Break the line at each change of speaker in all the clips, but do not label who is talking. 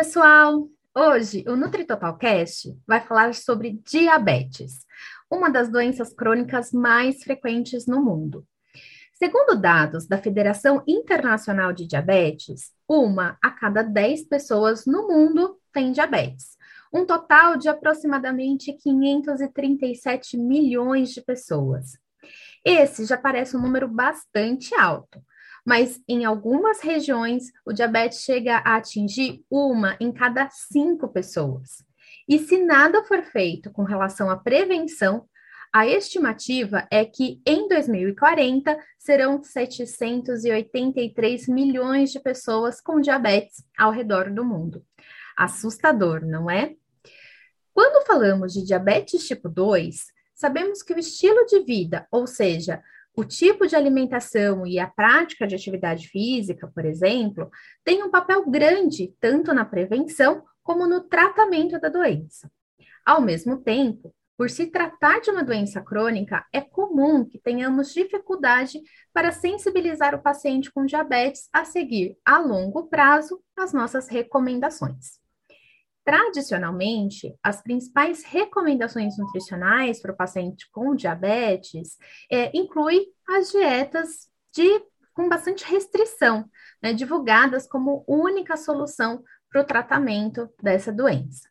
pessoal! Hoje o NutriTotalcast vai falar sobre diabetes, uma das doenças crônicas mais frequentes no mundo. Segundo dados da Federação Internacional de Diabetes, uma a cada 10 pessoas no mundo tem diabetes, um total de aproximadamente 537 milhões de pessoas. Esse já parece um número bastante alto, mas em algumas regiões o diabetes chega a atingir uma em cada cinco pessoas. E se nada for feito com relação à prevenção, a estimativa é que em 2040 serão 783 milhões de pessoas com diabetes ao redor do mundo. Assustador, não é? Quando falamos de diabetes tipo 2, sabemos que o estilo de vida, ou seja, o tipo de alimentação e a prática de atividade física, por exemplo, tem um papel grande tanto na prevenção como no tratamento da doença. Ao mesmo tempo, por se tratar de uma doença crônica, é comum que tenhamos dificuldade para sensibilizar o paciente com diabetes a seguir a longo prazo as nossas recomendações. Tradicionalmente, as principais recomendações nutricionais para o paciente com diabetes é, incluem as dietas de, com bastante restrição, né, divulgadas como única solução para o tratamento dessa doença.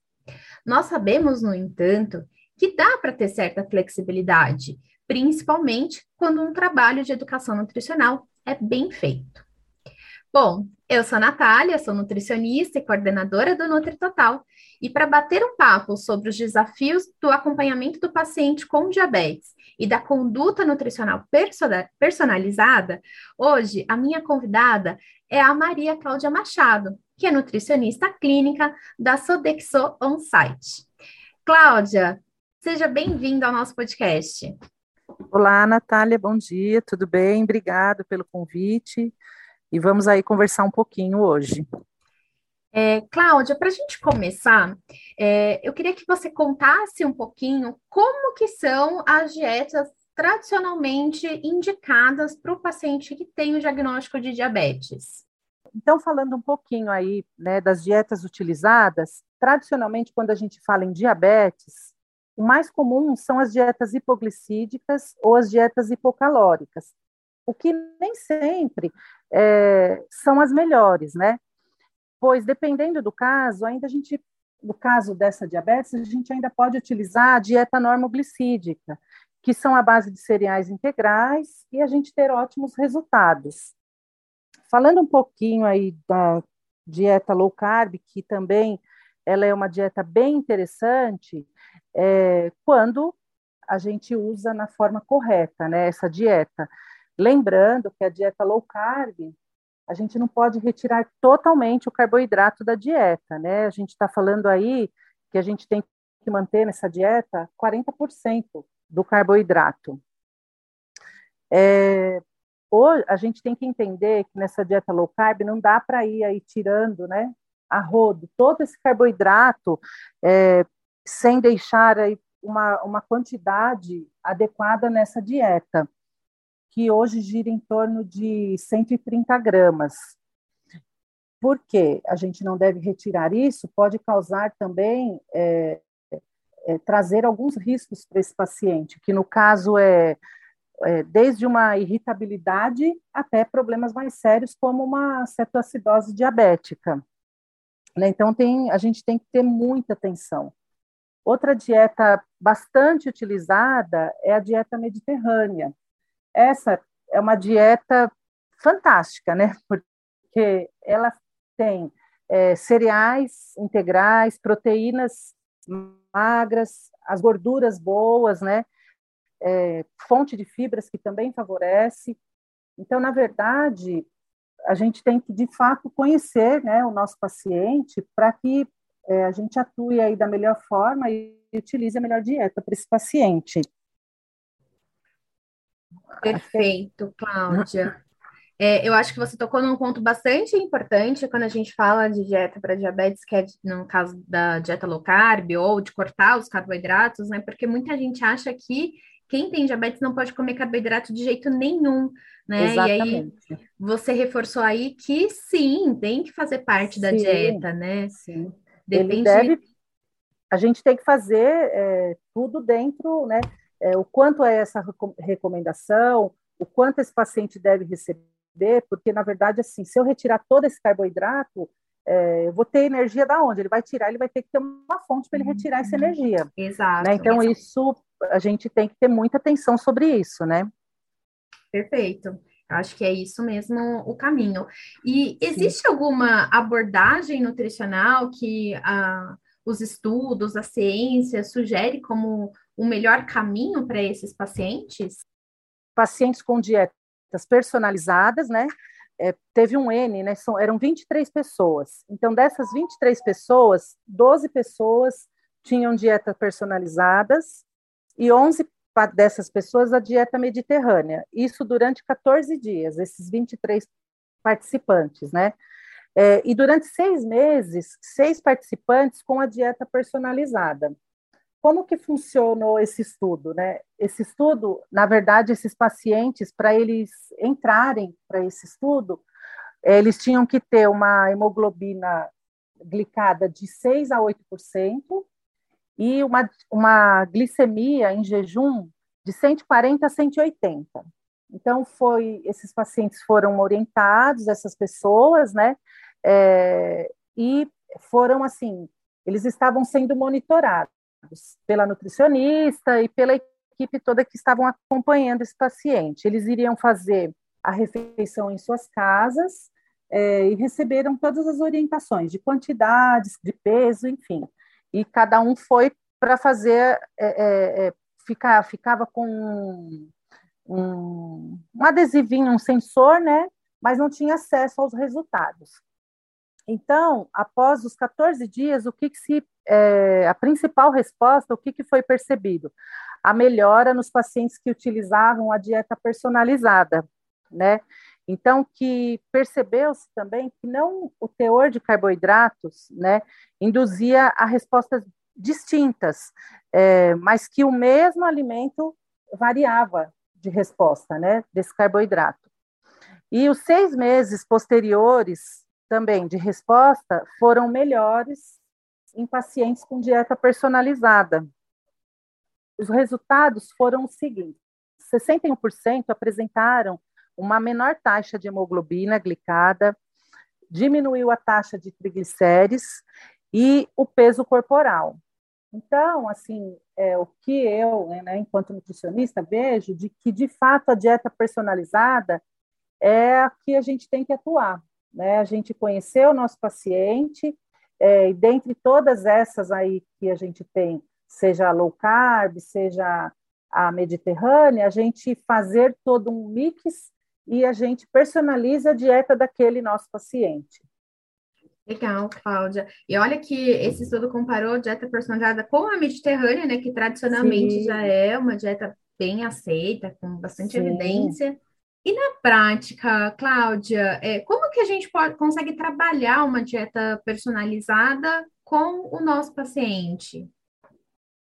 Nós sabemos, no entanto, que dá para ter certa flexibilidade, principalmente quando um trabalho de educação nutricional é bem feito. Bom, eu sou a Natália, sou nutricionista e coordenadora do Nutri Total. E para bater um papo sobre os desafios do acompanhamento do paciente com diabetes e da conduta nutricional personalizada, hoje a minha convidada é a Maria Cláudia Machado, que é nutricionista clínica da Sodexo On-Site. Cláudia, seja bem-vinda ao nosso podcast.
Olá, Natália, bom dia, tudo bem? Obrigado pelo convite e vamos aí conversar um pouquinho hoje.
É, Cláudia, para a gente começar, é, eu queria que você contasse um pouquinho como que são as dietas tradicionalmente indicadas para o paciente que tem o diagnóstico de diabetes.
Então, falando um pouquinho aí né, das dietas utilizadas, tradicionalmente, quando a gente fala em diabetes, o mais comum são as dietas hipoglicídicas ou as dietas hipocalóricas, o que nem sempre é, são as melhores, né? Pois, dependendo do caso, ainda a gente, no caso dessa diabetes, a gente ainda pode utilizar a dieta normoglicídica, que são a base de cereais integrais, e a gente ter ótimos resultados. Falando um pouquinho aí da dieta low carb, que também ela é uma dieta bem interessante, é, quando a gente usa na forma correta, né, essa dieta. Lembrando que a dieta low carb, a gente não pode retirar totalmente o carboidrato da dieta, né? A gente está falando aí que a gente tem que manter nessa dieta 40% do carboidrato. É, a gente tem que entender que nessa dieta low carb não dá para ir aí tirando, né, a rodo, todo esse carboidrato é, sem deixar aí uma, uma quantidade adequada nessa dieta que hoje gira em torno de 130 gramas. Por que a gente não deve retirar isso? Pode causar também, é, é, trazer alguns riscos para esse paciente, que no caso é, é, desde uma irritabilidade até problemas mais sérios, como uma cetoacidose diabética. Né? Então, tem, a gente tem que ter muita atenção. Outra dieta bastante utilizada é a dieta mediterrânea, essa é uma dieta fantástica, né? Porque ela tem é, cereais integrais, proteínas magras, as gorduras boas, né? É, fonte de fibras que também favorece. Então, na verdade, a gente tem que, de fato, conhecer né, o nosso paciente para que é, a gente atue aí da melhor forma e utilize a melhor dieta para esse paciente.
Perfeito, Cláudia. É, eu acho que você tocou num ponto bastante importante quando a gente fala de dieta para diabetes, que é no caso da dieta low carb, ou de cortar os carboidratos, né? Porque muita gente acha que quem tem diabetes não pode comer carboidrato de jeito nenhum, né?
Exatamente.
E aí você reforçou aí que sim, tem que fazer parte sim, da dieta, né?
Sim. Depende... Ele deve. A gente tem que fazer é, tudo dentro, né? É, o quanto é essa recomendação, o quanto esse paciente deve receber, porque na verdade, assim, se eu retirar todo esse carboidrato, é, eu vou ter energia da onde? Ele vai tirar, ele vai ter que ter uma fonte para ele retirar essa energia.
Exato.
Né? Então, exato. isso a gente tem que ter muita atenção sobre isso, né?
Perfeito. Acho que é isso mesmo o caminho. E existe Sim. alguma abordagem nutricional que ah, os estudos, a ciência sugere como o melhor caminho para esses pacientes?
Pacientes com dietas personalizadas, né? É, teve um N, né? São, eram 23 pessoas. Então, dessas 23 pessoas, 12 pessoas tinham dietas personalizadas e 11 dessas pessoas a dieta mediterrânea. Isso durante 14 dias, esses 23 participantes, né? É, e durante seis meses, seis participantes com a dieta personalizada. Como que funcionou esse estudo, né? Esse estudo, na verdade, esses pacientes, para eles entrarem para esse estudo, eles tinham que ter uma hemoglobina glicada de 6 a 8%, e uma, uma glicemia em jejum de 140 a 180. Então, foi, esses pacientes foram orientados, essas pessoas, né? É, e foram assim, eles estavam sendo monitorados pela nutricionista e pela equipe toda que estavam acompanhando esse paciente. Eles iriam fazer a refeição em suas casas é, e receberam todas as orientações de quantidades, de peso, enfim e cada um foi para fazer, é, é, é, ficar, ficava com um, um, um adesivinho, um sensor, né? Mas não tinha acesso aos resultados. Então, após os 14 dias, o que, que se é, a principal resposta, o que, que foi percebido? A melhora nos pacientes que utilizavam a dieta personalizada, né? Então, que percebeu-se também que não o teor de carboidratos né, induzia a respostas distintas, é, mas que o mesmo alimento variava de resposta né, desse carboidrato. E os seis meses posteriores também de resposta foram melhores em pacientes com dieta personalizada. Os resultados foram os seguintes: 61% apresentaram uma menor taxa de hemoglobina glicada, diminuiu a taxa de triglicérides e o peso corporal. Então, assim, é, o que eu, né, enquanto nutricionista, vejo de que, de fato, a dieta personalizada é a que a gente tem que atuar. Né? A gente conhecer o nosso paciente, é, e dentre todas essas aí que a gente tem, seja low carb, seja a mediterrânea, a gente fazer todo um mix e a gente personaliza a dieta daquele nosso paciente.
Legal, Cláudia. E olha que esse estudo comparou a dieta personalizada com a mediterrânea, né, que tradicionalmente Sim. já é uma dieta bem aceita, com bastante Sim. evidência. E na prática, Cláudia, é, como que a gente pode, consegue trabalhar uma dieta personalizada com o nosso paciente?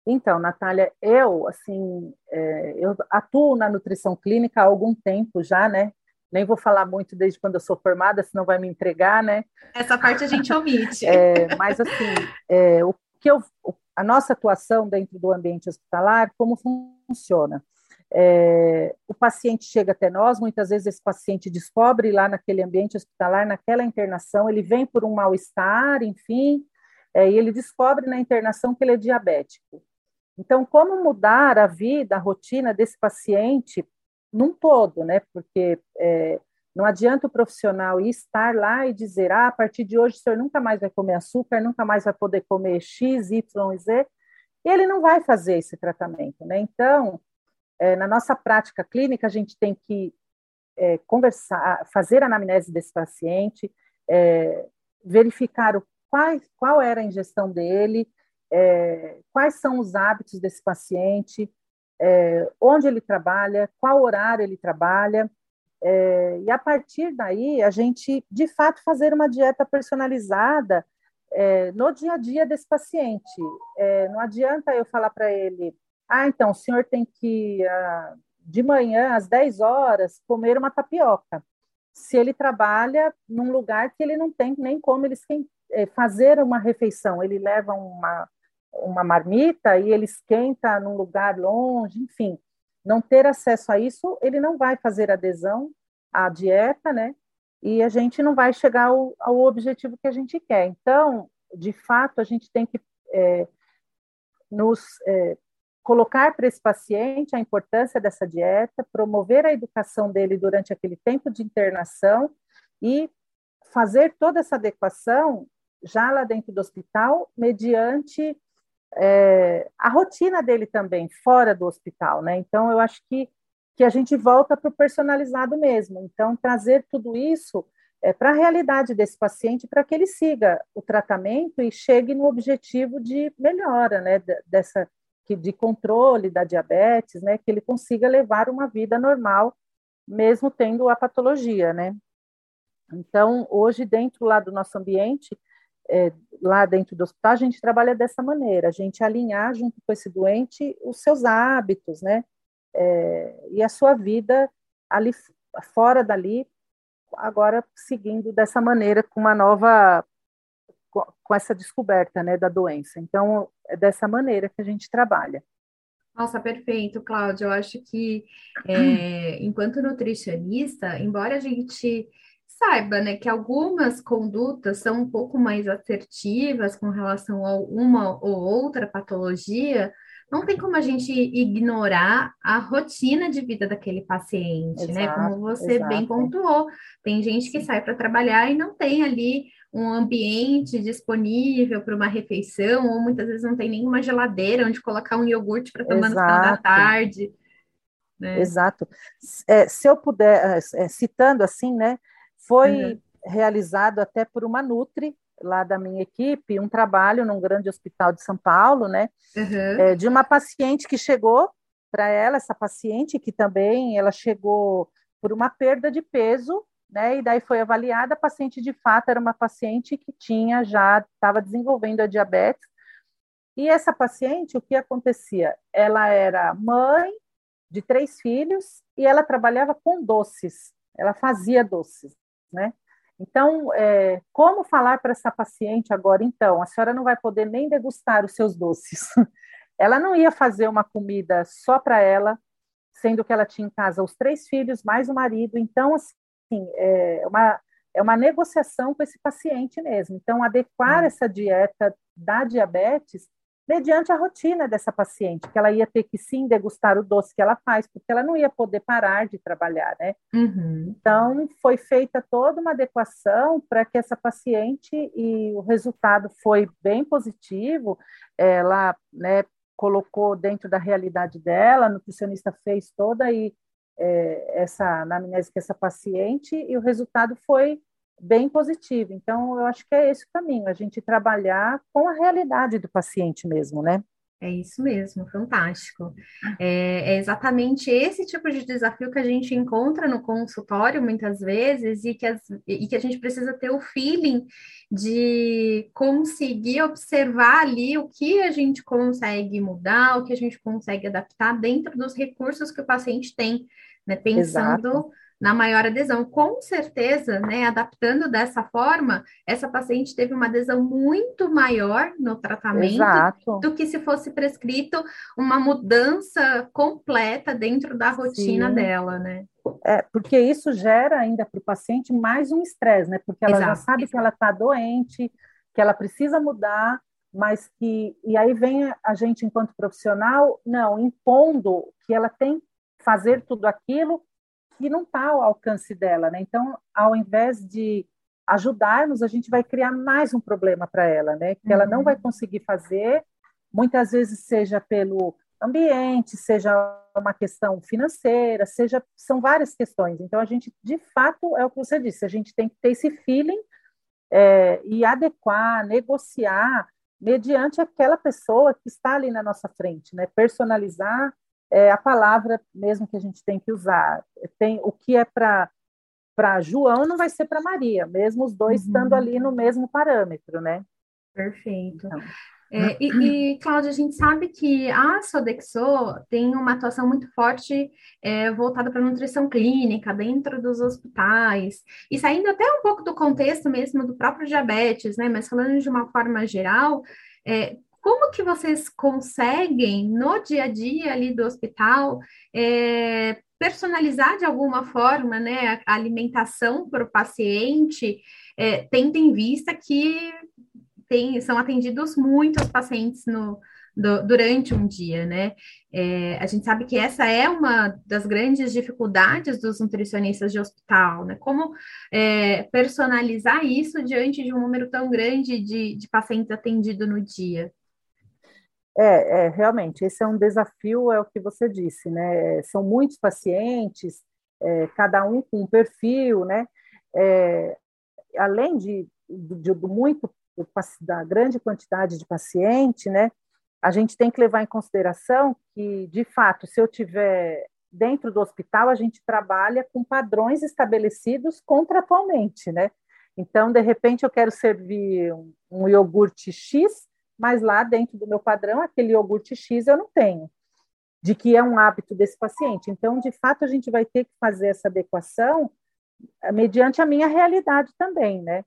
Então, Natália, eu, assim, é, eu atuo na nutrição clínica há algum tempo já, né? Nem vou falar muito desde quando eu sou formada, senão vai me entregar, né?
Essa parte a gente omite.
É, mas, assim, é, o que eu, a nossa atuação dentro do ambiente hospitalar, como funciona? É, o paciente chega até nós, muitas vezes esse paciente descobre lá naquele ambiente hospitalar, naquela internação, ele vem por um mal-estar, enfim, é, e ele descobre na internação que ele é diabético. Então, como mudar a vida, a rotina desse paciente num todo, né? Porque é, não adianta o profissional estar lá e dizer, ah, a partir de hoje o senhor nunca mais vai comer açúcar, nunca mais vai poder comer X, Y e Z, ele não vai fazer esse tratamento, né? Então, é, na nossa prática clínica, a gente tem que é, conversar, fazer a anamnese desse paciente, é, verificar o, qual, qual era a ingestão dele, é, quais são os hábitos desse paciente, é, onde ele trabalha, qual horário ele trabalha, é, e a partir daí a gente, de fato, fazer uma dieta personalizada no dia a dia desse paciente. Não adianta eu falar para ele, Ah, então, o senhor tem que, ah, de manhã, às 10 horas, comer uma tapioca. Se ele trabalha num lugar que ele não tem nem como eles eh, fazer uma refeição, ele leva uma, uma marmita e ele esquenta num lugar longe, enfim, não ter acesso a isso, ele não vai fazer adesão à dieta, né? E a gente não vai chegar ao, ao objetivo que a gente quer. Então, de fato, a gente tem que é, nos é, colocar para esse paciente a importância dessa dieta, promover a educação dele durante aquele tempo de internação e fazer toda essa adequação já lá dentro do hospital, mediante é, a rotina dele também, fora do hospital, né? Então, eu acho que, que a gente volta para o personalizado mesmo. Então, trazer tudo isso é, para a realidade desse paciente, para que ele siga o tratamento e chegue no objetivo de melhora, né? Dessa, de controle da diabetes, né? Que ele consiga levar uma vida normal, mesmo tendo a patologia, né? Então, hoje, dentro lá do nosso ambiente, é, lá dentro do hospital, a gente trabalha dessa maneira, a gente alinhar junto com esse doente os seus hábitos, né? É, e a sua vida ali fora dali, agora seguindo dessa maneira com uma nova com essa descoberta, né, da doença. Então, é dessa maneira que a gente trabalha.
Nossa, perfeito, Cláudia. Eu acho que, é, enquanto nutricionista, embora a gente saiba, né, que algumas condutas são um pouco mais assertivas com relação a uma ou outra patologia, não tem como a gente ignorar a rotina de vida daquele paciente, exato, né? Como você exato. bem pontuou, tem gente que sai para trabalhar e não tem ali um ambiente disponível para uma refeição, ou muitas vezes não tem nenhuma geladeira onde colocar um iogurte para tomar exato. no final da tarde.
Né? Exato. É, se eu puder, é, é citando assim, né? Foi uhum. realizado até por uma Nutri, lá da minha equipe, um trabalho num grande hospital de São Paulo, né? Uhum. É, de uma paciente que chegou para ela, essa paciente que também ela chegou por uma perda de peso, né? E daí foi avaliada, a paciente de fato era uma paciente que tinha já estava desenvolvendo a diabetes. E essa paciente, o que acontecia? Ela era mãe de três filhos e ela trabalhava com doces. Ela fazia doces né? Então, é, como falar para essa paciente agora, então, a senhora não vai poder nem degustar os seus doces. ela não ia fazer uma comida só para ela, sendo que ela tinha em casa os três filhos, mais o marido. Então, assim, é uma, é uma negociação com esse paciente mesmo. Então, adequar hum. essa dieta da diabetes mediante a rotina dessa paciente, que ela ia ter que sim degustar o doce que ela faz, porque ela não ia poder parar de trabalhar, né? Uhum. Então, foi feita toda uma adequação para que essa paciente, e o resultado foi bem positivo, ela, né, colocou dentro da realidade dela, a nutricionista fez toda aí é, essa com essa paciente, e o resultado foi bem positivo. Então, eu acho que é esse o caminho, a gente trabalhar com a realidade do paciente mesmo, né?
É isso mesmo, fantástico. É, é, exatamente esse tipo de desafio que a gente encontra no consultório muitas vezes e que, as, e que a gente precisa ter o feeling de conseguir observar ali o que a gente consegue mudar, o que a gente consegue adaptar dentro dos recursos que o paciente tem, né? Pensando. Exato na maior adesão. Com certeza, né, adaptando dessa forma, essa paciente teve uma adesão muito maior no tratamento Exato. do que se fosse prescrito uma mudança completa dentro da rotina Sim. dela, né?
É, porque isso gera ainda para o paciente mais um estresse, né? Porque ela Exato. já sabe que ela está doente, que ela precisa mudar, mas que. E aí vem a gente, enquanto profissional, não, impondo que ela tem fazer tudo aquilo que não está ao alcance dela, né? Então, ao invés de ajudarmos, a gente vai criar mais um problema para ela, né? Que uhum. ela não vai uhum. conseguir fazer, muitas vezes seja pelo ambiente, seja uma questão financeira, seja são várias questões. Então, a gente, de fato, é o que você disse, a gente tem que ter esse feeling é, e adequar, negociar mediante aquela pessoa que está ali na nossa frente, né? Personalizar é a palavra mesmo que a gente tem que usar. Tem o que é para para João não vai ser para Maria, mesmo os dois uhum. estando ali no mesmo parâmetro, né?
Perfeito. Então. É, e, e, Cláudia, a gente sabe que a Sodexo tem uma atuação muito forte é, voltada para a nutrição clínica dentro dos hospitais, e saindo até um pouco do contexto mesmo do próprio diabetes, né? Mas falando de uma forma geral, é, como que vocês conseguem, no dia a dia ali do hospital, é, personalizar de alguma forma né, a alimentação para o paciente, é, tendo em vista que tem, são atendidos muitos pacientes no, do, durante um dia, né? É, a gente sabe que essa é uma das grandes dificuldades dos nutricionistas de hospital, né? Como é, personalizar isso diante de um número tão grande de, de pacientes atendidos no dia?
É, é, realmente, esse é um desafio, é o que você disse, né? São muitos pacientes, é, cada um com um perfil, né? É, além de, de, de muito da grande quantidade de paciente, né, a gente tem que levar em consideração que, de fato, se eu tiver dentro do hospital, a gente trabalha com padrões estabelecidos contratualmente, né? Então, de repente, eu quero servir um, um iogurte X, mas lá dentro do meu padrão, aquele iogurte X eu não tenho, de que é um hábito desse paciente. Então, de fato, a gente vai ter que fazer essa adequação eh, mediante a minha realidade também, né?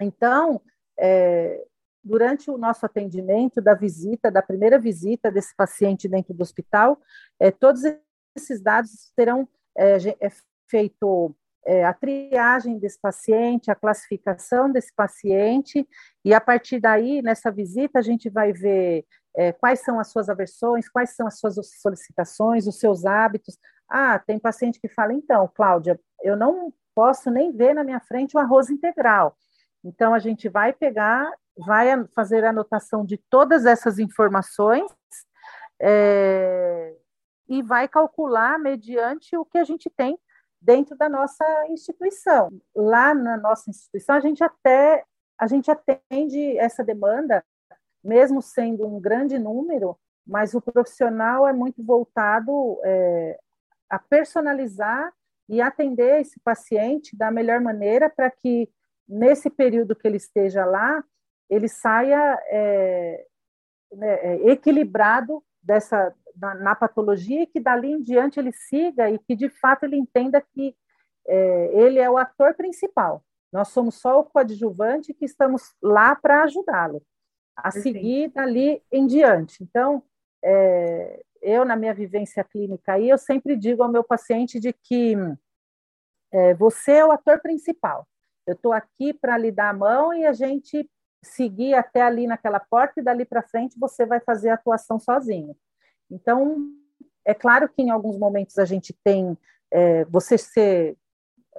Então, é, durante o nosso atendimento, da visita, da primeira visita desse paciente dentro do hospital, é, todos esses dados terão é, é feito é, a triagem desse paciente, a classificação desse paciente, e a partir daí, nessa visita, a gente vai ver é, quais são as suas aversões, quais são as suas solicitações, os seus hábitos. Ah, tem paciente que fala, então, Cláudia, eu não posso nem ver na minha frente o arroz integral. Então, a gente vai pegar, vai fazer a anotação de todas essas informações é, e vai calcular mediante o que a gente tem dentro da nossa instituição. Lá na nossa instituição, a gente até a gente atende essa demanda, mesmo sendo um grande número, mas o profissional é muito voltado é, a personalizar e atender esse paciente da melhor maneira para que nesse período que ele esteja lá, ele saia é, né, é, equilibrado dessa na, na, patologia e que dali em diante ele siga e que de fato ele entenda que é, ele é o ator principal. Nós somos só o coadjuvante que estamos lá para ajudá-lo a seguir dali em diante. Então, é, eu na minha vivência clínica aí eu sempre digo ao meu paciente de que é, você é o ator principal. Eu estou aqui para lhe dar a mão e a gente seguir até ali naquela porta e dali para frente você vai fazer a atuação sozinho. Então, é claro que em alguns momentos a gente tem é, você ser,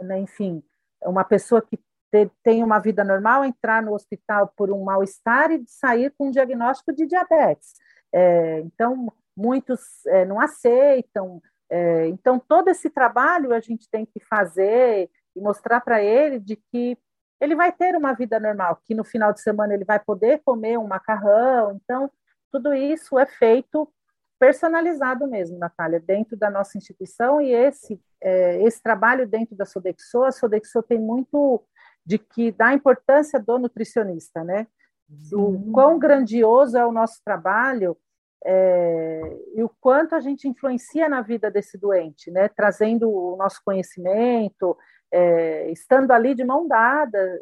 né, enfim, uma pessoa que te, tem uma vida normal, entrar no hospital por um mal-estar e sair com um diagnóstico de diabetes. É, então, muitos é, não aceitam. É, então, todo esse trabalho a gente tem que fazer e mostrar para ele de que ele vai ter uma vida normal, que no final de semana ele vai poder comer um macarrão. Então, tudo isso é feito personalizado mesmo, Natália, dentro da nossa instituição e esse é, esse trabalho dentro da Sodexo, a Sodexo tem muito de que dá importância do nutricionista, né? Do quão grandioso é o nosso trabalho é, e o quanto a gente influencia na vida desse doente, né? Trazendo o nosso conhecimento, é, estando ali de mão dada,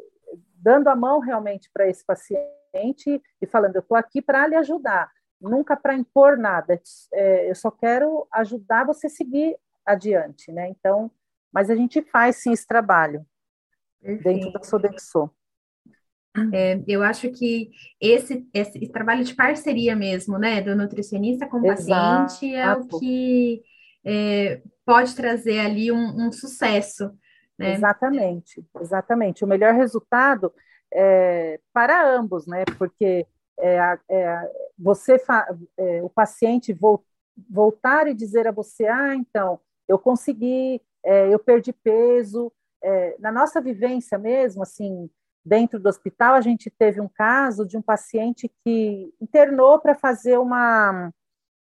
dando a mão realmente para esse paciente e falando: eu estou aqui para lhe ajudar, nunca para impor nada, é, eu só quero ajudar você a seguir adiante, né? Então, mas a gente faz sim esse trabalho Perfeito. dentro da Sodexo.
É, eu acho que esse, esse, trabalho de parceria mesmo, né, do nutricionista com o Exato. paciente é o que é, pode trazer ali um, um sucesso né?
Exatamente, exatamente. O melhor resultado é para ambos, né? Porque é, é, você, é, o paciente vo, voltar e dizer a você, ah, então, eu consegui, é, eu perdi peso. É, na nossa vivência mesmo, assim, dentro do hospital, a gente teve um caso de um paciente que internou para fazer uma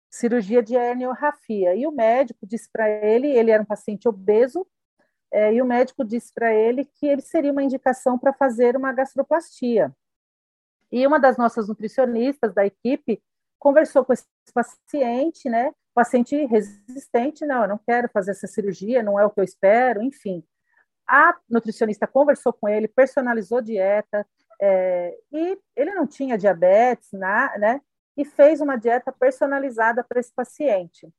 cirurgia de herniorrafia. E o médico disse para ele, ele era um paciente obeso, é, e o médico disse para ele que ele seria uma indicação para fazer uma gastroplastia. E uma das nossas nutricionistas da equipe conversou com esse paciente, né? Paciente resistente, não, eu não quero fazer essa cirurgia, não é o que eu espero, enfim. A nutricionista conversou com ele, personalizou dieta, é, e ele não tinha diabetes, né? E fez uma dieta personalizada para esse paciente.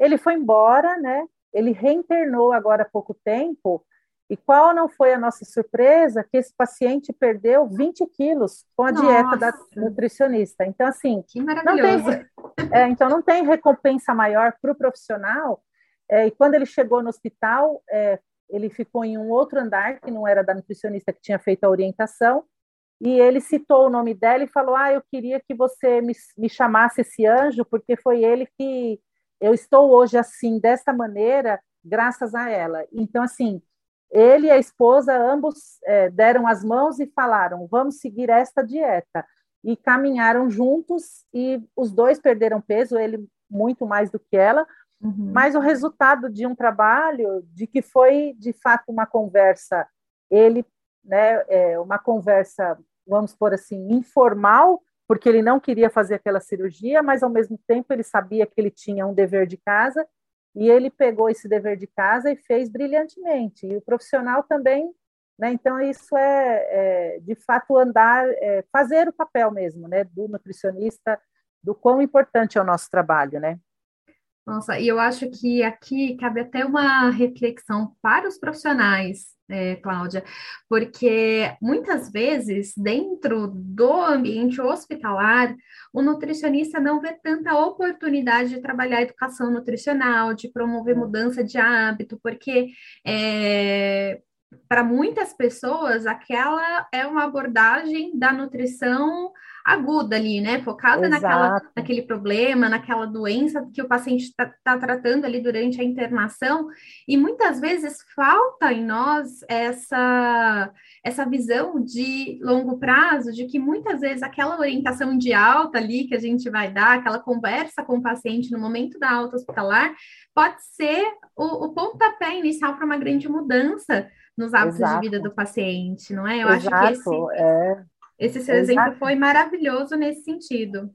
Ele foi embora, né? Ele reinternou agora há pouco tempo. E qual não foi a nossa surpresa? Que esse paciente perdeu 20 quilos com a nossa. dieta da nutricionista. Então, assim,
que maravilhoso. Não tem,
é, então não tem recompensa maior para o profissional. É, e quando ele chegou no hospital, é, ele ficou em um outro andar, que não era da nutricionista que tinha feito a orientação, e ele citou o nome dela e falou: Ah, eu queria que você me, me chamasse esse anjo, porque foi ele que eu estou hoje assim, desta maneira, graças a ela. Então, assim, ele e a esposa, ambos é, deram as mãos e falaram: vamos seguir esta dieta. E caminharam juntos, e os dois perderam peso, ele muito mais do que ela, uhum. mas o resultado de um trabalho, de que foi de fato uma conversa, ele, né, é, uma conversa, vamos por assim, informal, porque ele não queria fazer aquela cirurgia, mas ao mesmo tempo ele sabia que ele tinha um dever de casa e ele pegou esse dever de casa e fez brilhantemente. E o profissional também, né? Então isso é, é de fato andar, é, fazer o papel mesmo, né? Do nutricionista, do quão importante é o nosso trabalho, né?
Nossa, e eu acho que aqui cabe até uma reflexão para os profissionais, é, Cláudia, porque muitas vezes, dentro do ambiente hospitalar, o nutricionista não vê tanta oportunidade de trabalhar educação nutricional, de promover mudança de hábito, porque é, para muitas pessoas, aquela é uma abordagem da nutrição aguda ali, né? Focada naquela, naquele problema, naquela doença que o paciente está tá tratando ali durante a internação, e muitas vezes falta em nós essa, essa visão de longo prazo, de que muitas vezes aquela orientação de alta ali que a gente vai dar, aquela conversa com o paciente no momento da alta hospitalar, pode ser o, o pontapé inicial para uma grande mudança nos hábitos Exato. de vida do paciente, não é?
Eu Exato, acho que esse, é.
Esse seu exemplo foi maravilhoso nesse sentido.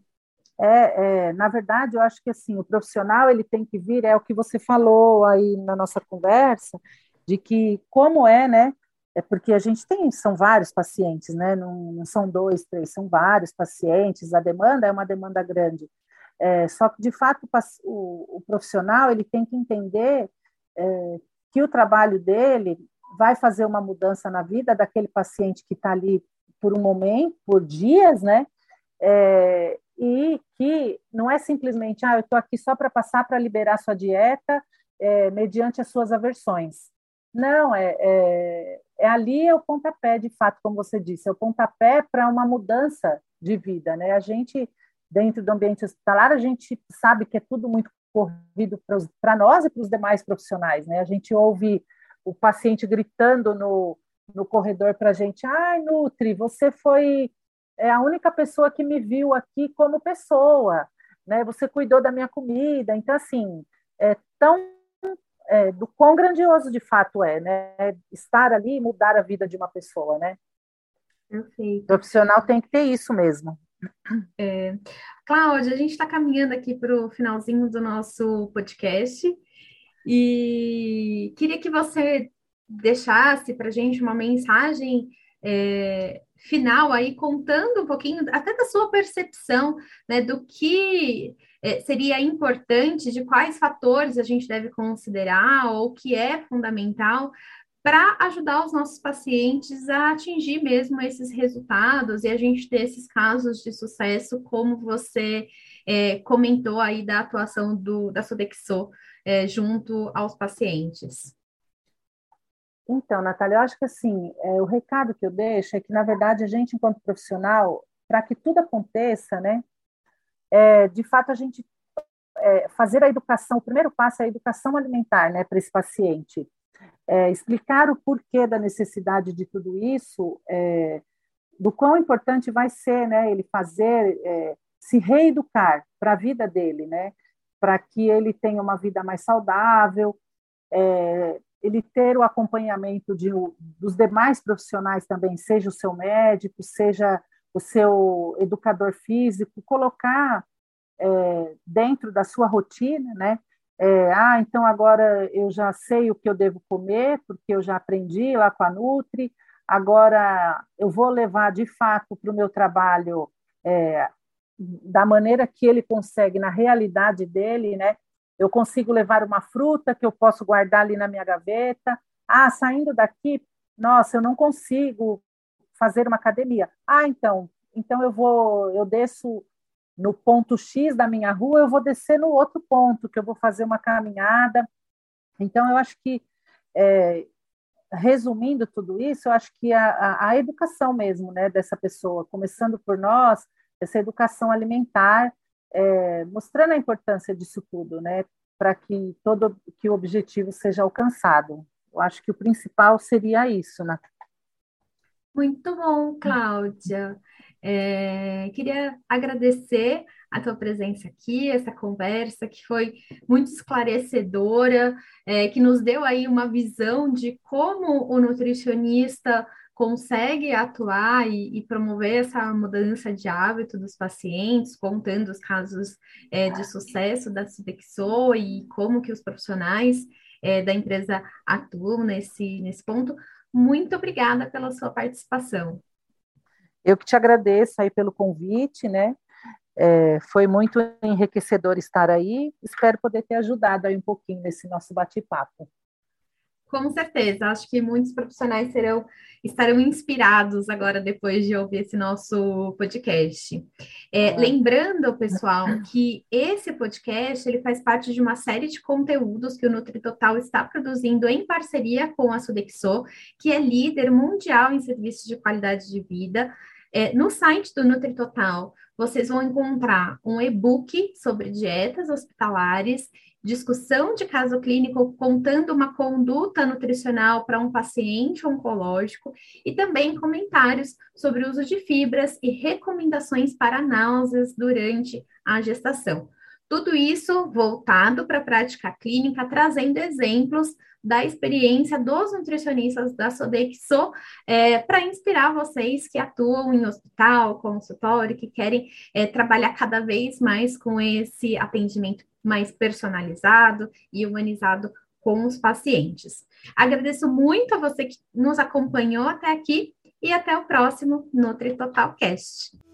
É, é, na verdade, eu acho que assim, o profissional ele tem que vir, é o que você falou aí na nossa conversa, de que como é, né? É porque a gente tem, são vários pacientes, né? Não, não são dois, três, são vários pacientes, a demanda é uma demanda grande. É, só que, de fato, o, o, profissional ele tem que entender é, que o trabalho dele vai fazer uma mudança na vida daquele paciente que está ali por um momento, por dias, né? É, e que não é simplesmente, ah, eu estou aqui só para passar para liberar sua dieta é, mediante as suas aversões. Não, é, é, é, ali é o pontapé, de fato, como você disse, é o pontapé para uma mudança de vida, né? A gente, dentro do ambiente hospitalar, a gente sabe que é tudo muito corrido para nós e para os demais profissionais, né? A gente ouve o paciente gritando no, no corredor para a gente: ai, Nutri, você foi é a única pessoa que me viu aqui como pessoa, né? Você cuidou da minha comida. Então, assim, é tão é, do quão grandioso de fato é, né? Estar ali e mudar a vida de uma pessoa, né?
Perfeito.
O profissional tem que ter isso mesmo.
É. Cláudia, a gente está caminhando aqui para o finalzinho do nosso podcast. E queria que você deixasse para a gente uma mensagem é, final aí, contando um pouquinho até da sua percepção, né, do que é, seria importante, de quais fatores a gente deve considerar ou que é fundamental para ajudar os nossos pacientes a atingir mesmo esses resultados e a gente ter esses casos de sucesso, como você é, comentou aí da atuação do, da Sodexo é, junto aos pacientes?
Então, Natália, eu acho que assim, é, o recado que eu deixo é que, na verdade, a gente, enquanto profissional, para que tudo aconteça, né, é, de fato, a gente é, fazer a educação, o primeiro passo é a educação alimentar né, para esse paciente. É, explicar o porquê da necessidade de tudo isso, é, do quão importante vai ser né, ele fazer, é, se reeducar para a vida dele, né? para que ele tenha uma vida mais saudável, é, ele ter o acompanhamento de, dos demais profissionais também, seja o seu médico, seja o seu educador físico, colocar é, dentro da sua rotina, né? É, ah, então agora eu já sei o que eu devo comer, porque eu já aprendi lá com a Nutri, agora eu vou levar de fato para o meu trabalho é, da maneira que ele consegue, na realidade dele, né? Eu consigo levar uma fruta que eu posso guardar ali na minha gaveta. Ah, saindo daqui, nossa, eu não consigo fazer uma academia. Ah, então, então eu vou, eu desço no ponto X da minha rua, eu vou descer no outro ponto, que eu vou fazer uma caminhada. Então, eu acho que, é, resumindo tudo isso, eu acho que a, a, a, educação mesmo né, dessa pessoa, começando por nós, essa educação alimentar, é, mostrando a importância disso tudo, né, para que todo que o objetivo seja alcançado. Eu acho que o principal seria isso, né?
Muito bom, Cláudia. É, queria agradecer a tua presença aqui, essa conversa que foi muito esclarecedora, é, que nos deu aí uma visão de como o nutricionista consegue atuar e, e, promover essa mudança de hábito dos pacientes, contando os casos é, de sucesso da Sudexo e como que os profissionais é, da empresa atuam nesse, nesse ponto. Muito obrigada pela sua participação.
Eu que te agradeço aí pelo convite, né? É, foi muito enriquecedor estar aí. Espero poder ter ajudado aí um pouquinho nesse nosso bate-papo.
Com certeza, acho que muitos profissionais serão, estarão inspirados agora depois de ouvir esse nosso podcast. É, é. Lembrando, pessoal, que esse podcast ele faz parte de uma série de conteúdos que o NutriTotal está produzindo em parceria com a Sodexo, que é líder mundial em serviços de qualidade de vida. É, no site do NutriTotal, vocês vão encontrar um e-book sobre dietas hospitalares, discussão de caso clínico contando uma conduta nutricional para um paciente oncológico e também comentários sobre o uso de fibras e recomendações para náuseas durante a gestação. Tudo isso voltado para a prática clínica, trazendo exemplos da experiência dos nutricionistas da Sodexo é, para inspirar vocês que atuam em hospital, consultório, que querem é, trabalhar cada vez mais com esse atendimento mais personalizado e humanizado com os pacientes. Agradeço muito a você que nos acompanhou até aqui e até o próximo Nutri Total Cast.